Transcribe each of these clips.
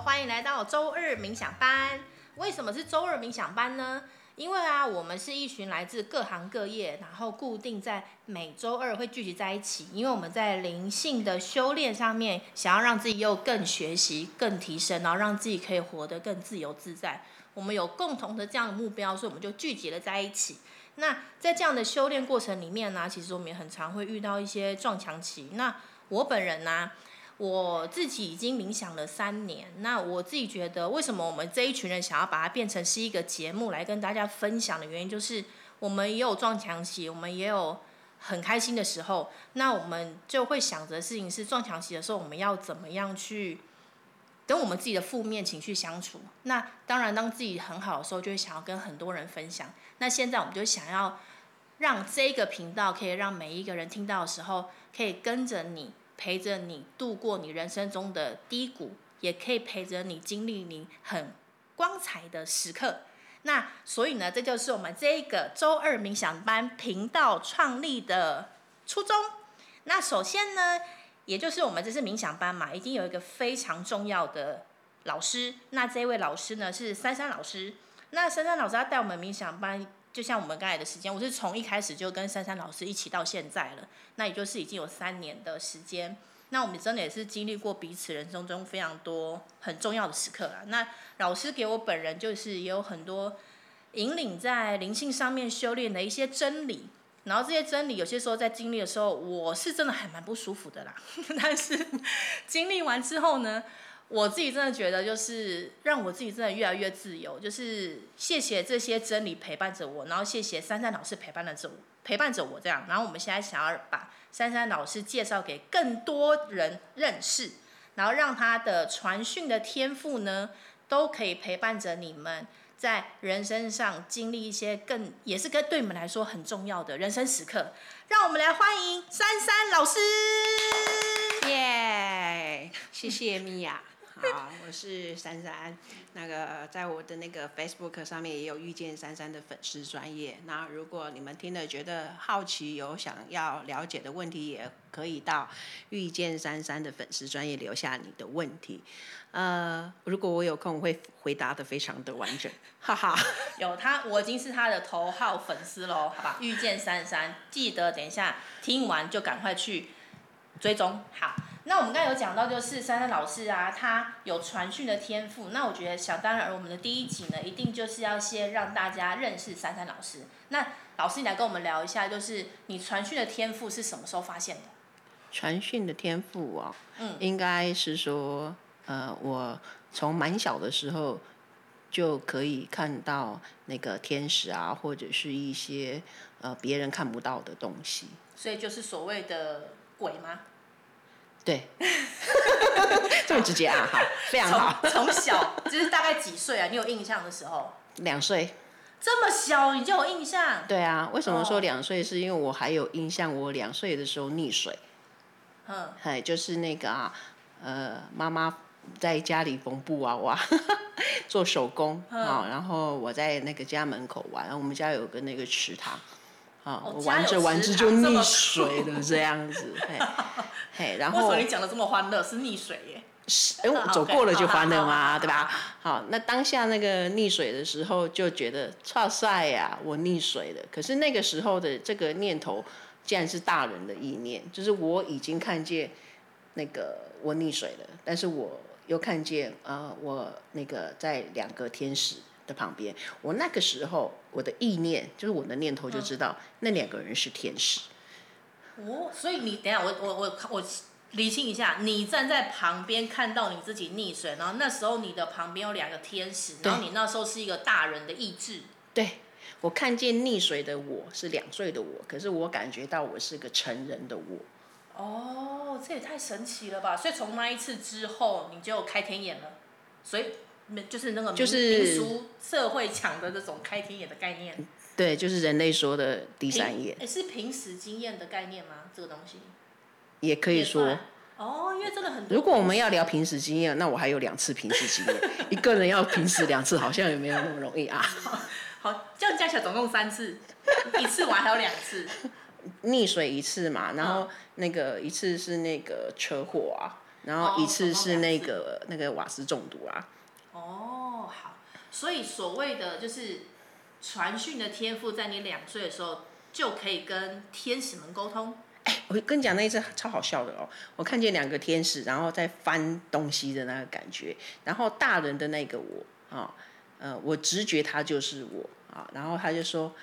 欢迎来到周二冥想班。为什么是周二冥想班呢？因为啊，我们是一群来自各行各业，然后固定在每周二会聚集在一起。因为我们在灵性的修炼上面，想要让自己又更学习、更提升，然后让自己可以活得更自由自在。我们有共同的这样的目标，所以我们就聚集了在一起。那在这样的修炼过程里面呢，其实我们也很常会遇到一些撞墙期。那我本人呢，我自己已经冥想了三年，那我自己觉得，为什么我们这一群人想要把它变成是一个节目来跟大家分享的原因，就是我们也有撞墙期，我们也有很开心的时候，那我们就会想着事情是撞墙期的时候，我们要怎么样去跟我们自己的负面情绪相处。那当然，当自己很好的时候，就会想要跟很多人分享。那现在我们就想要让这个频道可以让每一个人听到的时候，可以跟着你。陪着你度过你人生中的低谷，也可以陪着你经历你很光彩的时刻。那所以呢，这就是我们这一个周二冥想班频道创立的初衷。那首先呢，也就是我们这是冥想班嘛，一定有一个非常重要的老师。那这位老师呢是珊珊老师。那珊珊老师要带我们冥想班。就像我们刚才的时间，我是从一开始就跟珊珊老师一起到现在了，那也就是已经有三年的时间。那我们真的也是经历过彼此人生中非常多很重要的时刻了。那老师给我本人就是也有很多引领在灵性上面修炼的一些真理，然后这些真理有些时候在经历的时候，我是真的还蛮不舒服的啦。但是经历完之后呢，我自己真的觉得，就是让我自己真的越来越自由。就是谢谢这些真理陪伴着我，然后谢谢珊珊老师陪伴着我，陪伴着我这样。然后我们现在想要把珊珊老师介绍给更多人认识，然后让他的传讯的天赋呢，都可以陪伴着你们在人生上经历一些更也是跟对你们来说很重要的人生时刻。让我们来欢迎珊珊老师。耶，谢谢米娅。好，我是珊珊。那个在我的那个 Facebook 上面也有遇见珊珊的粉丝专业。那如果你们听了觉得好奇，有想要了解的问题，也可以到遇见珊珊的粉丝专业留下你的问题。呃，如果我有空我会回答得非常的完整。哈哈，有他，我已经是他的头号粉丝喽，好吧？遇见珊珊，记得等一下听完就赶快去追踪。好。那我们刚才有讲到，就是珊珊老师啊，他有传讯的天赋。那我觉得，想当然，我们的第一集呢，一定就是要先让大家认识珊珊老师。那老师，你来跟我们聊一下，就是你传讯的天赋是什么时候发现的？传讯的天赋哦，嗯，应该是说，呃，我从蛮小的时候就可以看到那个天使啊，或者是一些呃别人看不到的东西。所以就是所谓的鬼吗？对，这么直接啊，好，非常好。从小就是大概几岁啊？你有印象的时候？两岁。这么小你就有印象？对啊，为什么说两岁？是因为我还有印象，我两岁的时候溺水。嗯。哎，就是那个啊，呃，妈妈在家里缝布娃娃，做手工啊，然后我在那个家门口玩，然后我们家有个那个池塘。啊，我玩着玩着就溺水了，这样子，嘿，嘿，然后 为什么你讲的这么欢乐？是溺水耶？是，哎，我 走过了就欢乐嘛，对吧？好，那当下那个溺水的时候，就觉得剉赛呀，我溺水了。可是那个时候的这个念头，竟然是大人的意念，就是我已经看见那个我溺水了，但是我又看见啊、呃，我那个在两个天使。的旁边，我那个时候我的意念就是我的念头就知道、嗯、那两个人是天使。哦，所以你等下，我我我我理清一下，你站在旁边看到你自己溺水，然后那时候你的旁边有两个天使，然后你那时候是一个大人的意志。对，我看见溺水的我是两岁的我，可是我感觉到我是个成人的我。哦，这也太神奇了吧！所以从那一次之后，你就开天眼了，所以。就是那个民俗社会抢的这种开天眼的概念，对，就是人类说的第三眼。也是平时经验的概念吗？这个东西也可以说哦，因为真的很。如果我们要聊平时经验，那我还有两次平时经验，一个人要平时两次，好像也没有那么容易啊。好，这样加起来总共三次，一次完还有两次。溺水一次嘛，然后那个一次是那个车祸啊。然后一次是那个那个瓦斯中毒啊。哦，好，所以所谓的就是传讯的天赋，在你两岁的时候就可以跟天使们沟通。哎，我跟你讲那一次超好笑的哦，我看见两个天使，然后在翻东西的那个感觉，然后大人的那个我啊、呃，我直觉他就是我啊、然后他就说，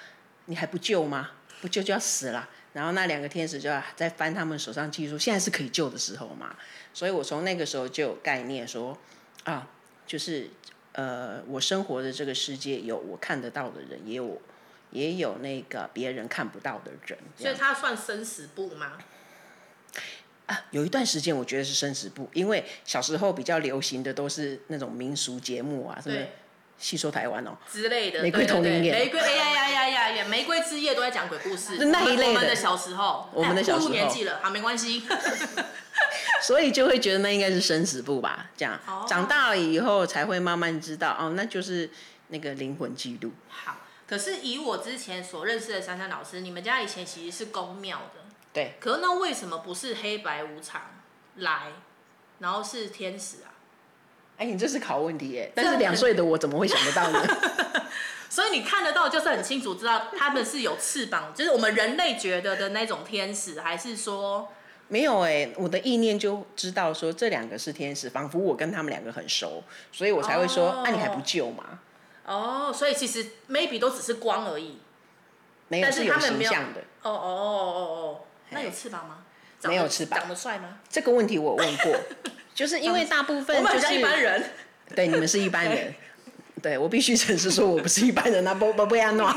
你还不救吗？不救就要死了。然后那两个天使就在翻他们手上记录，现在是可以救的时候嘛。所以我从那个时候就有概念说，啊，就是呃，我生活的这个世界有我看得到的人，也有。也有那个别人看不到的人，所以他算生死簿吗？啊，有一段时间我觉得是生死簿，因为小时候比较流行的都是那种民俗节目啊，什么戏说台湾哦之类的，玫瑰童林演，玫瑰哎呀呀呀呀呀，玫瑰之夜都在讲鬼故事，那一类的。我们的小时候，我们的小时候，年纪了，好没关系。所以就会觉得那应该是生死簿吧，这样、哦、长大了以后才会慢慢知道哦，那就是那个灵魂记录。好。可是以我之前所认识的珊珊老师，你们家以前其实是公庙的。对。可是那为什么不是黑白无常来，然后是天使啊？哎，你这是考问题耶！但是两岁的我怎么会想得到呢？所以你看得到，就是很清楚知道他们是有翅膀，就是我们人类觉得的那种天使，还是说没有？哎，我的意念就知道说这两个是天使，仿佛我跟他们两个很熟，所以我才会说，那、哦啊、你还不救吗？哦，所以其实 maybe 都只是光而已，没有，但是他们没有。哦哦哦哦哦，那有翅膀吗？没有翅膀。长得帅吗？这个问题我问过，就是因为大部分就是一般人。对，你们是一般人。对，我必须诚实说，我不是一般人啊，不不不要闹。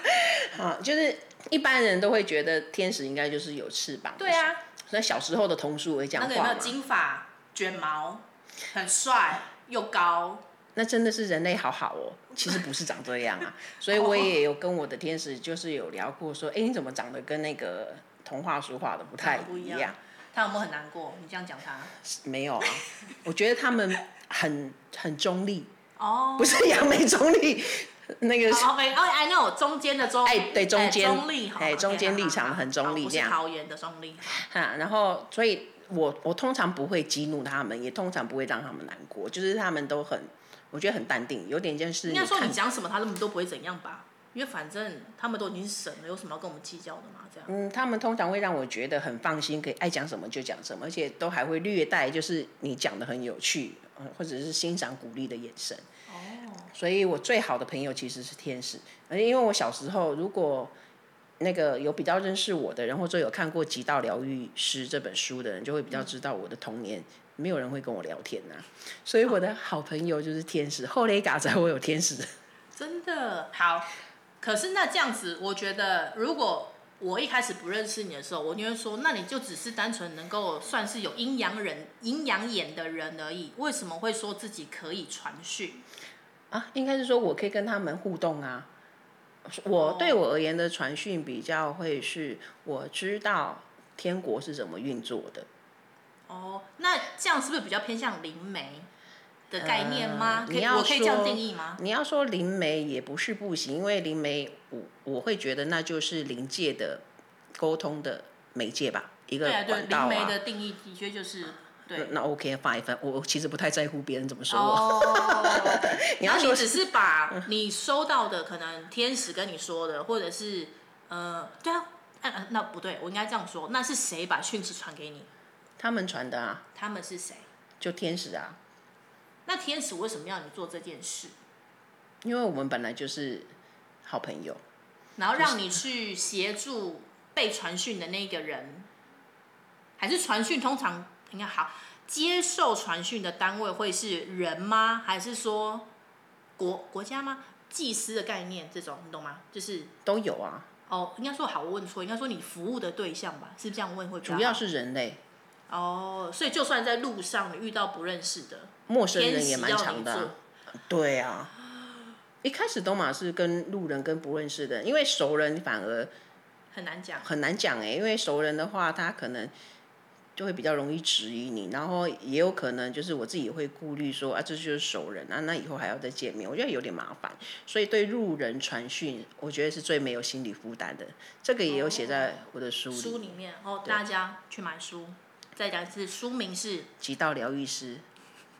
好，就是一般人都会觉得天使应该就是有翅膀。对啊。那小时候的童书会讲话那个有没有金发卷毛，很帅又高。那真的是人类好好哦，其实不是长这样啊，所以我也有跟我的天使就是有聊过，说，哎，你怎么长得跟那个童话书画的不太一样？他有没有很难过？你这样讲他？没有啊，我觉得他们很很中立。哦。不是杨梅中立，那个是。哦，I know，中间的中。哎，对，中间。中立。哎，中间立场很中立这样。桃园的中立。哈，然后所以我我通常不会激怒他们，也通常不会让他们难过，就是他们都很。我觉得很淡定，有点像是。应该说你讲什么，他们都不会怎样吧？因为反正他们都已经是神了，有什么要跟我们计较的嘛？这样。嗯，他们通常会让我觉得很放心，可以爱讲什么就讲什么，而且都还会略带就是你讲的很有趣，或者是欣赏鼓励的眼神。哦。所以我最好的朋友其实是天使，而且因为我小时候如果那个有比较认识我的人，或者有看过《极道疗愈师》这本书的人，就会比较知道我的童年。没有人会跟我聊天呐、啊，所以我的好朋友就是天使。后雷嘎仔，我有天使。真的好，可是那这样子，我觉得如果我一开始不认识你的时候，我就会说，那你就只是单纯能够算是有阴阳人、阴阳眼的人而已。为什么会说自己可以传讯？啊，应该是说我可以跟他们互动啊。我对我而言的传讯比较会是，我知道天国是怎么运作的。哦，那这样是不是比较偏向灵媒的概念吗？呃、你要说，可以，我可以这样定义吗？你要说灵媒也不是不行，因为灵媒我我会觉得那就是灵界的沟通的媒介吧，一个管道啊。对，灵媒的定义的确就是对。那 OK fine fine，我其实不太在乎别人怎么说我。哦，你要说你只是把你收到的可能天使跟你说的，或者是呃，对啊，那那不对，我应该这样说，那是谁把讯息传给你？他们传的啊，他们是谁？就天使啊。那天使为什么要你做这件事？因为我们本来就是好朋友。然后让你去协助被传讯的那个人，还是传讯？通常应该好，接受传讯的单位会是人吗？还是说国国家吗？祭司的概念这种，你懂吗？就是都有啊。哦，应该说好，我问错，应该说你服务的对象吧？是这样问会比较？主要是人类。哦，所以就算在路上遇到不认识的陌生人也蛮常的，啊，对啊，一开始都嘛是跟路人跟不认识的，因为熟人反而很难讲，很难讲哎，因为熟人的话他可能就会比较容易质疑你，然后也有可能就是我自己也会顾虑说啊，这就是熟人啊，那以后还要再见面，我觉得有点麻烦，所以对路人传讯，我觉得是最没有心理负担的，这个也有写在我的书里，书里面，哦，大家去买书。再讲一次，书名是《极道疗愈师》。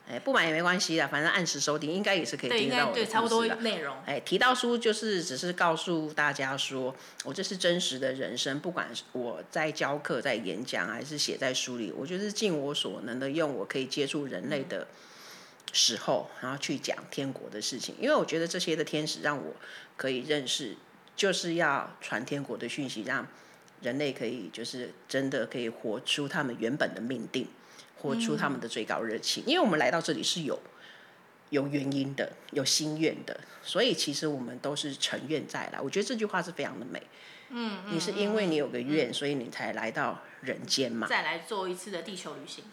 哎，不买也没关系啦，反正按时收听，应该也是可以听到我的对，对，差不多内容。哎，提到书就是只是告诉大家说，我这是真实的人生，不管我在教课、在演讲，还是写在书里，我就是尽我所能的用我可以接触人类的时候，然后去讲天国的事情。因为我觉得这些的天使让我可以认识，就是要传天国的讯息，让人类可以就是真的可以活出他们原本的命定。活出他们的最高热情，因为我们来到这里是有有原因的，有心愿的，所以其实我们都是成愿再来。我觉得这句话是非常的美。嗯，你是因为你有个愿，嗯，所以你才来到人间嘛。再来做一次的地球旅行。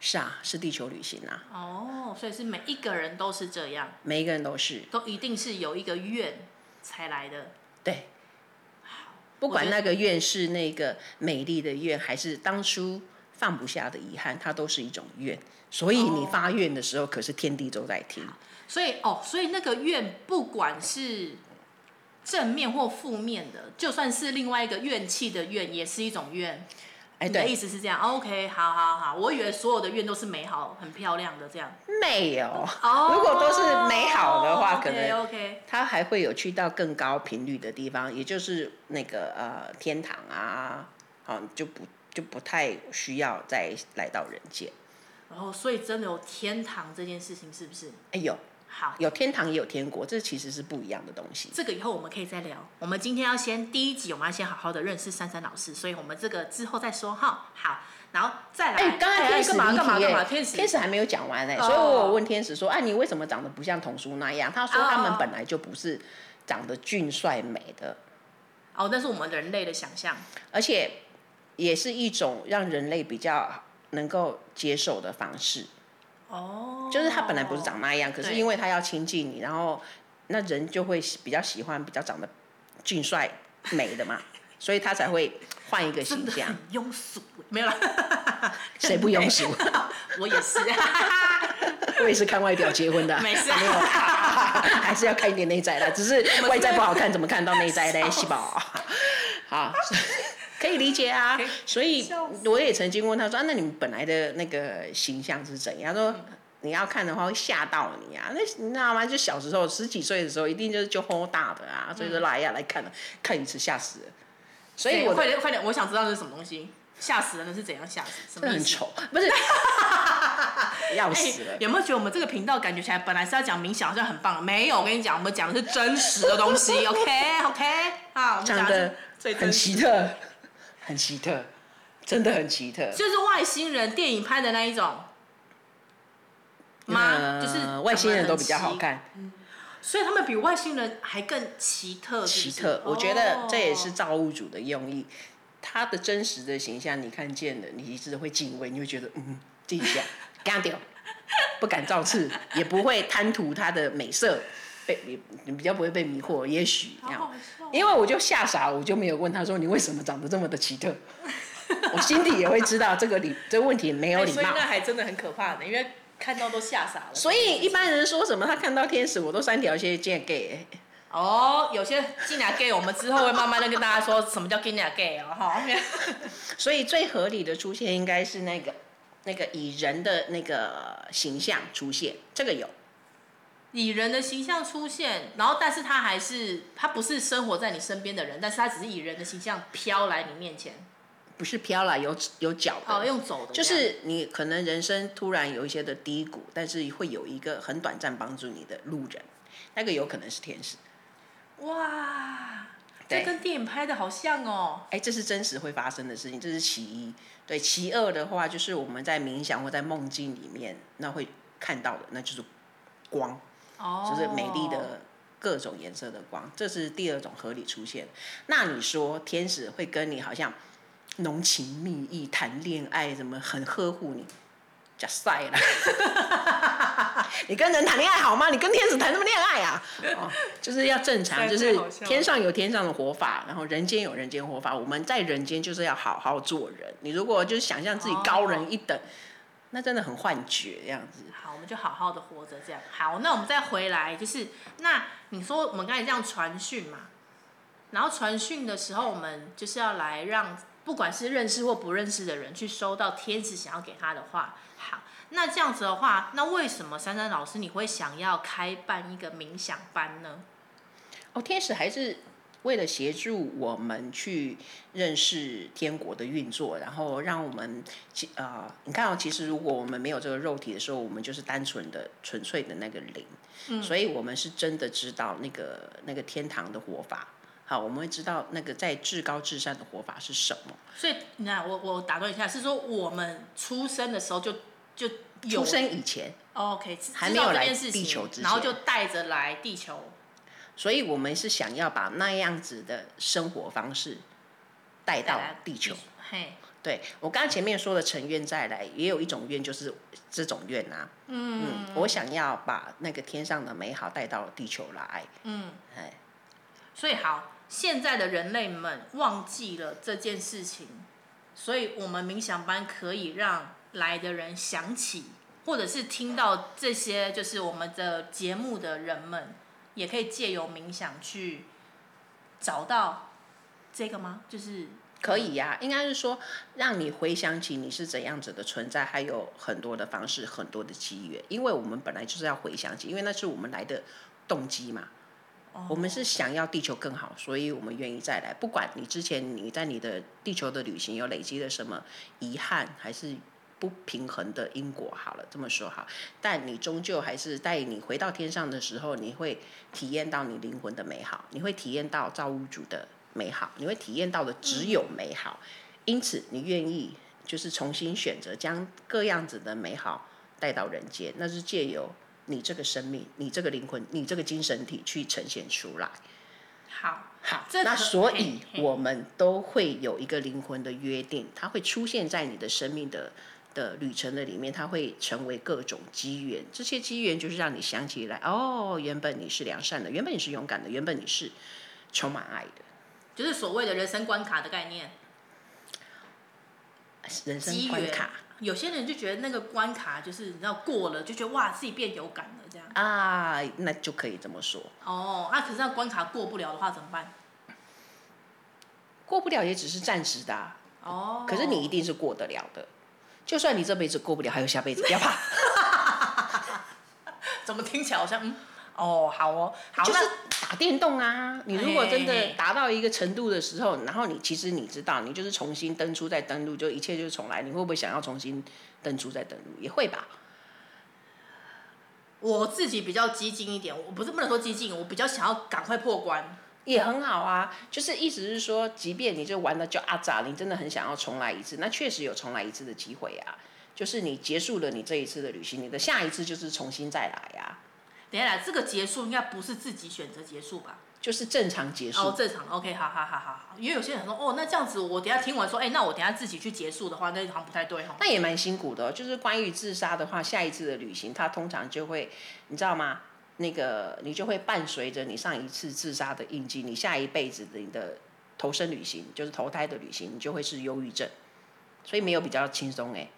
是啊，是地球旅行啊。哦，所以是每一个人都是这样。每一个人都是。都一定是有一个愿才来的。对。好，不管那个愿是那个美丽的愿，还是当初。放不下的遗憾，它都是一种怨，所以你发愿的时候，可是天地都在听。所以哦，所以那个怨，不管是正面或负面的，就算是另外一个怨气的怨，也是一种怨。哎，对，意思是这样？OK，好好好，我以为所有的怨都是美好、很漂亮的这样。没有，哦如果都是美好的话，可能 OK，它还会有去到更高频率的地方，也就是那个呃天堂啊，好就不。就不太需要再来到人间，然后所以真的有天堂这件事情是不是？哎有，好，有天堂也有天国，这其实是不一样的东西。这个以后我们可以再聊。我们今天要先第一集，我们要先好好的认识珊珊老师，所以我们这个之后再说哈。好，然后再来。哎，刚才天使干嘛干嘛干嘛？天使天使还没有讲完呢，所以我有问天使说，哎，你为什么长得不像童书那样？他说他们本来就不是长得俊帅美的。哦，那是我们人类的想象，而且。也是一种让人类比较能够接受的方式。哦，就是他本来不是长那样，可是因为他要亲近你，然后那人就会比较喜欢比较长得俊帅美的嘛，所以他才会换一个形象。庸俗，没有了。谁不庸俗？我也是。我也是看外表结婚的。没事，没有，还是要看一点内在的。只是外在不好看，怎么看到内在的？细胞。好。可以理解啊，所以我也曾经问他说：“啊、那你们本来的那个形象是怎样？”他说：“你要看的话会吓到你啊，那你知道吗？就小时候十几岁的时候，一定就是就吼大的啊，所以说来呀来看了，看一次吓死了。所以我快点快点，我想知道这是什么东西，吓死人的是怎样吓死？什么很丑，不是 要死了、欸。有没有觉得我们这个频道感觉起来本来是要讲冥想，好像很棒？没有，我跟你讲，我们讲的是真实的东西。OK OK，好，讲的很奇特。很奇特，真的很奇特。就是外星人电影拍的那一种吗？呃、就是外星人都比较好看，嗯，所以他们比外星人还更奇特是是？奇特，我觉得这也是造物主的用意。他的真实的形象你看见了，你一直会敬畏，你会觉得嗯，这一下干掉，不敢造次，也不会贪图他的美色。被你你比较不会被迷惑，也许这样，因为我就吓傻，我就没有问他说，你为什么长得这么的奇特，我心底也会知道这个礼这个问题没有礼貌，所以那还真的很可怕的，因为看到都吓傻了。所以一般人说什么他看到天使，我都三条线见 gay。哦，有些进来 gay，我们之后会慢慢的跟大家说什么叫金牙 gay 哦哈。所以最合理的出现应该是那个那个以人的那个形象出现，这个有。以人的形象出现，然后但是他还是他不是生活在你身边的人，但是他只是以人的形象飘来你面前，不是飘来有有脚的，哦，用走的，就是你可能人生突然有一些的低谷，但是会有一个很短暂帮助你的路人，那个有可能是天使。哇，这跟电影拍的好像哦。哎，这是真实会发生的事情，这是其一。对，其二的话就是我们在冥想或在梦境里面，那会看到的，那就是光。就是美丽的各种颜色的光，这是第二种合理出现。那你说天使会跟你好像浓情蜜意谈恋爱，怎么很呵护你？假晒了！你跟人谈恋爱好吗？你跟天使谈什么恋爱啊？哦，就是要正常，就是天上有天上的活法，然后人间有人间活法。我们在人间就是要好好做人。你如果就是想象自己高人一等。那真的很幻觉这样子。好，我们就好好的活着这样。好，那我们再回来，就是那你说我们刚才这样传讯嘛，然后传讯的时候，我们就是要来让不管是认识或不认识的人，去收到天使想要给他的话。好，那这样子的话，那为什么珊珊老师你会想要开办一个冥想班呢？哦，天使还是为了协助我们去认识天国的运作，然后让我们，啊、呃，你看哦，其实如果我们没有这个肉体的时候，我们就是单纯的、纯粹的那个灵，嗯，所以我们是真的知道那个那个天堂的活法。好，我们会知道那个在至高至善的活法是什么。所以，你看，我我打断一下，是说我们出生的时候就就有出生以前，OK，还没有来地球之前，然后就带着来地球。所以我们是想要把那样子的生活方式带到地球。嘿，对，我刚刚前面说的成愿再来，也有一种愿就是这种愿啊。嗯，嗯，我想要把那个天上的美好带到地球来。嗯，哎，所以好。现在的人类们忘记了这件事情，所以我们冥想班可以让来的人想起，或者是听到这些，就是我们的节目的人们，也可以借由冥想去找到这个吗？就是可以呀、啊，应该是说让你回想起你是怎样子的存在，还有很多的方式，很多的机缘，因为我们本来就是要回想起，因为那是我们来的动机嘛。我们是想要地球更好，所以我们愿意再来。不管你之前你在你的地球的旅行有累积了什么遗憾，还是不平衡的因果，好了，这么说好，但你终究还是带你回到天上的时候，你会体验到你灵魂的美好，你会体验到造物主的美好，你会体验到的只有美好。因此，你愿意就是重新选择将各样子的美好带到人间，那是借由。你这个生命，你这个灵魂，你这个精神体去呈现出来。好，好，那所以我们都会有一个灵魂的约定，它会出现在你的生命的的旅程的里面，它会成为各种机缘。这些机缘就是让你想起来，哦，原本你是良善的，原本你是勇敢的，原本你是充满爱的，就是所谓的人生关卡的概念。人生关卡。有些人就觉得那个关卡就是你知道过了，就觉得哇自己变有感了这样。啊，那就可以这么说。哦，那可是那关卡过不了的话怎么办？过不了也只是暂时的啊。哦。可是你一定是过得了的，就算你这辈子过不了，还有下辈子，不要怕。怎么听起来好像嗯？哦，好哦，好。就是打电动啊，你如果真的达到一个程度的时候，然后你其实你知道，你就是重新登出再登录，就一切就是重来。你会不会想要重新登出再登录？也会吧。我自己比较激进一点，我不是不能说激进，我比较想要赶快破关。也很好啊，就是意思是说，即便你就玩的就阿杂，你真的很想要重来一次，那确实有重来一次的机会啊。就是你结束了你这一次的旅行，你的下一次就是重新再来呀、啊。等下来，这个结束应该不是自己选择结束吧？就是正常结束。哦，正常。OK，好好好好好。因为有些人说，哦，那这样子，我等下听完说，哎，那我等下自己去结束的话，那好像不太对哈。那也蛮辛苦的，就是关于自杀的话，下一次的旅行，它通常就会，你知道吗？那个你就会伴随着你上一次自杀的印记，你下一辈子的你的投生旅行，就是投胎的旅行，你就会是忧郁症，所以没有比较轻松 哎。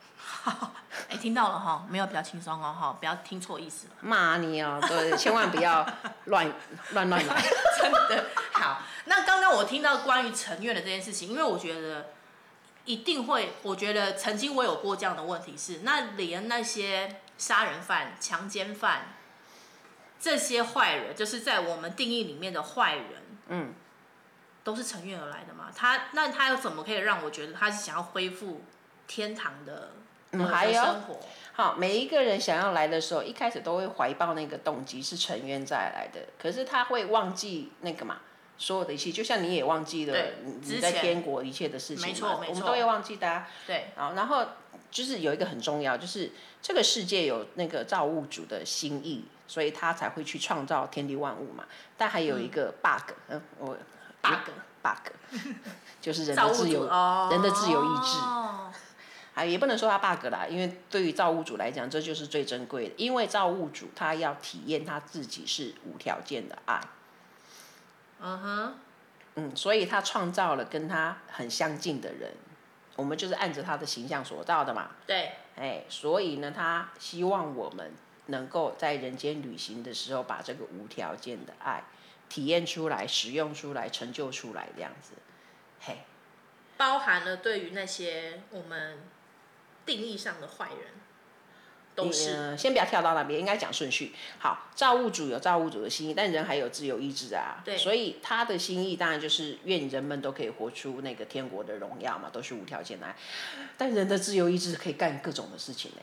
哎、欸，听到了哈，没有比较轻松哦哈，不要听错意思了。骂你哦，对，千万不要乱乱乱来。真的好，那刚刚我听到关于成愿的这件事情，因为我觉得一定会，我觉得曾经我有过这样的问题是，那连那些杀人犯、强奸犯这些坏人，就是在我们定义里面的坏人，嗯，都是成愿而来的嘛？他那他又怎么可以让我觉得他是想要恢复天堂的？嗯，还有，好，每一个人想要来的时候，一开始都会怀抱那个动机是成愿再来的，可是他会忘记那个嘛，所有的一切，就像你也忘记了你在天国一切的事情嘛，我们都会忘记的啊。对，好，然后就是有一个很重要，就是这个世界有那个造物主的心意，所以他才会去创造天地万物嘛。但还有一个 bug，嗯，我 bug bug，就是人的自由，人的自由意志。啊，也不能说他 bug 啦，因为对于造物主来讲，这就是最珍贵的。因为造物主他要体验他自己是无条件的爱。嗯哼。嗯，所以他创造了跟他很相近的人，我们就是按着他的形象所造的嘛。对。哎，所以呢，他希望我们能够在人间旅行的时候，把这个无条件的爱体验出来、使用出来、成就出来，这样子。嘿。包含了对于那些我们定义上的坏人。都是、呃，先不要跳到那边，应该讲顺序。好，造物主有造物主的心意，但人还有自由意志啊。对。所以他的心意当然就是愿人们都可以活出那个天国的荣耀嘛，都是无条件的爱。但人的自由意志可以干各种的事情嘞。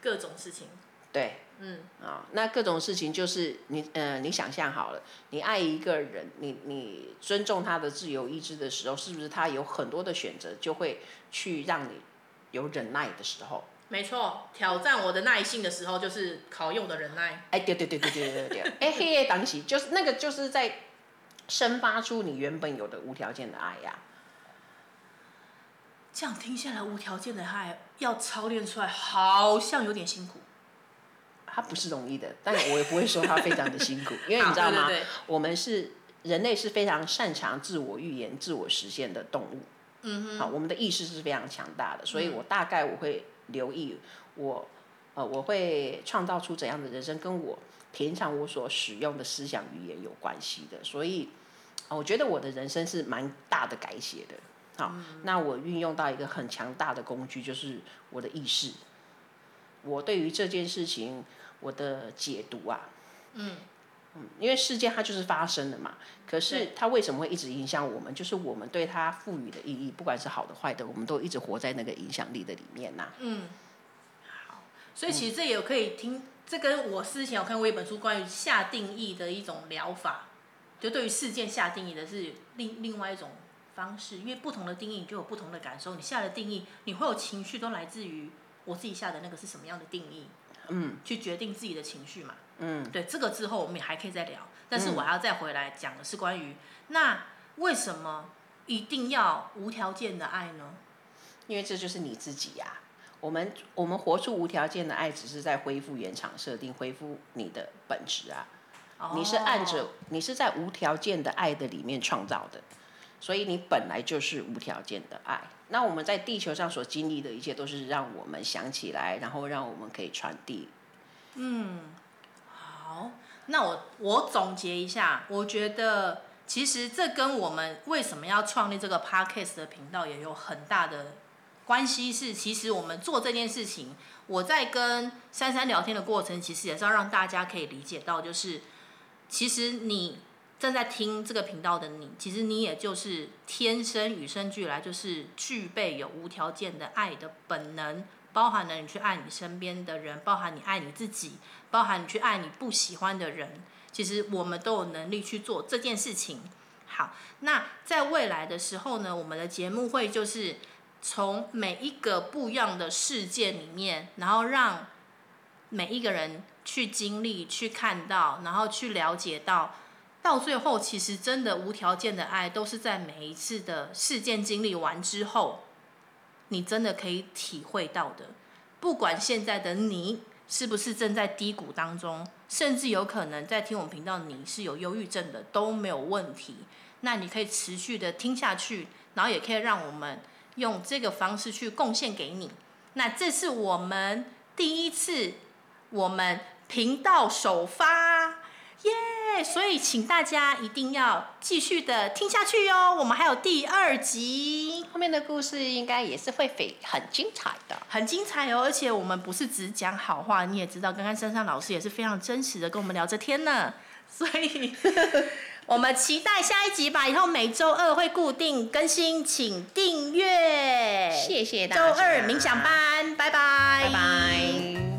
各种事情。对。嗯。啊、哦，那各种事情就是你，呃，你想象好了，你爱一个人，你你尊重他的自由意志的时候，是不是他有很多的选择，就会去让你有忍耐的时候？没错，挑战我的耐性的时候，就是考验我的忍耐。哎，对对对对对对对，哎，黑夜当起就是那个，就是在生发出你原本有的无条件的爱呀、啊。这样听下来，无条件的爱要操练出来，好像有点辛苦。它不是容易的，但我也不会说它非常的辛苦，因为你知道吗？对对对，我们是人类，是非常擅长自我预言、自我实现的动物。嗯哼。好，我们的意识是非常强大的，所以我大概我会。留意我，呃，我会创造出怎样的人生，跟我平常我所使用的思想语言有关系的。所以，我觉得我的人生是蛮大的改写的。好，嗯、那我运用到一个很强大的工具，就是我的意识。我对于这件事情，我的解读啊，嗯，嗯，因为事件它就是发生的嘛。可是它为什么会一直影响我们？就是我们对它赋予的意义，不管是好的坏的，我们都一直活在那个影响力的里面呐、啊。嗯，好，所以其实这也可以听，这跟我之前有看过一本书，关于下定义的一种疗法，就对于事件下定义的是另另外一种方式，因为不同的定义你就有不同的感受，你下的定义，你会有情绪，都来自于我自己下的那个是什么样的定义，嗯，去决定自己的情绪嘛，嗯，对，这个之后我们也还可以再聊。但是我还要再回来讲的是关于，嗯，那为什么一定要无条件的爱呢？因为这就是你自己呀，啊。我们我们活出无条件的爱，只是在恢复原厂设定，恢复你的本质啊。哦，你是按着你是在无条件的爱的里面创造的，所以你本来就是无条件的爱。那我们在地球上所经历的一切，都是让我们想起来，然后让我们可以传递。嗯，好。那我我总结一下，我觉得其实这跟我们为什么要创立这个 podcast 的频道也有很大的关系。是，其实我们做这件事情，我在跟珊珊聊天的过程，其实也是要让大家可以理解到，就是其实你正在听这个频道的你，其实你也就是天生与生俱来就是具备有无条件的爱的本能。包含了你去爱你身边的人，包含你爱你自己，包含你去爱你不喜欢的人。其实我们都有能力去做这件事情。好，那在未来的时候呢，我们的节目会就是从每一个不一样的事件里面，然后让每一个人去经历、去看到，然后去了解到，到最后其实真的无条件的爱，都是在每一次的事件经历完之后。你真的可以体会到的，不管现在的你是不是正在低谷当中，甚至有可能在听我们频道，你是有忧郁症的都没有问题。那你可以持续的听下去，然后也可以让我们用这个方式去贡献给你。那这是我们第一次，我们频道首发。耶！Yeah, 所以请大家一定要继续的听下去哟。我们还有第二集，后面的故事应该也是会非很精彩的，很精彩哦。而且我们不是只讲好话，你也知道，刚刚珊珊老师也是非常真实的跟我们聊着天呢。所以，我们期待下一集吧。以后每周二会固定更新，请订阅。谢谢大家。周二冥想班，拜拜。拜拜。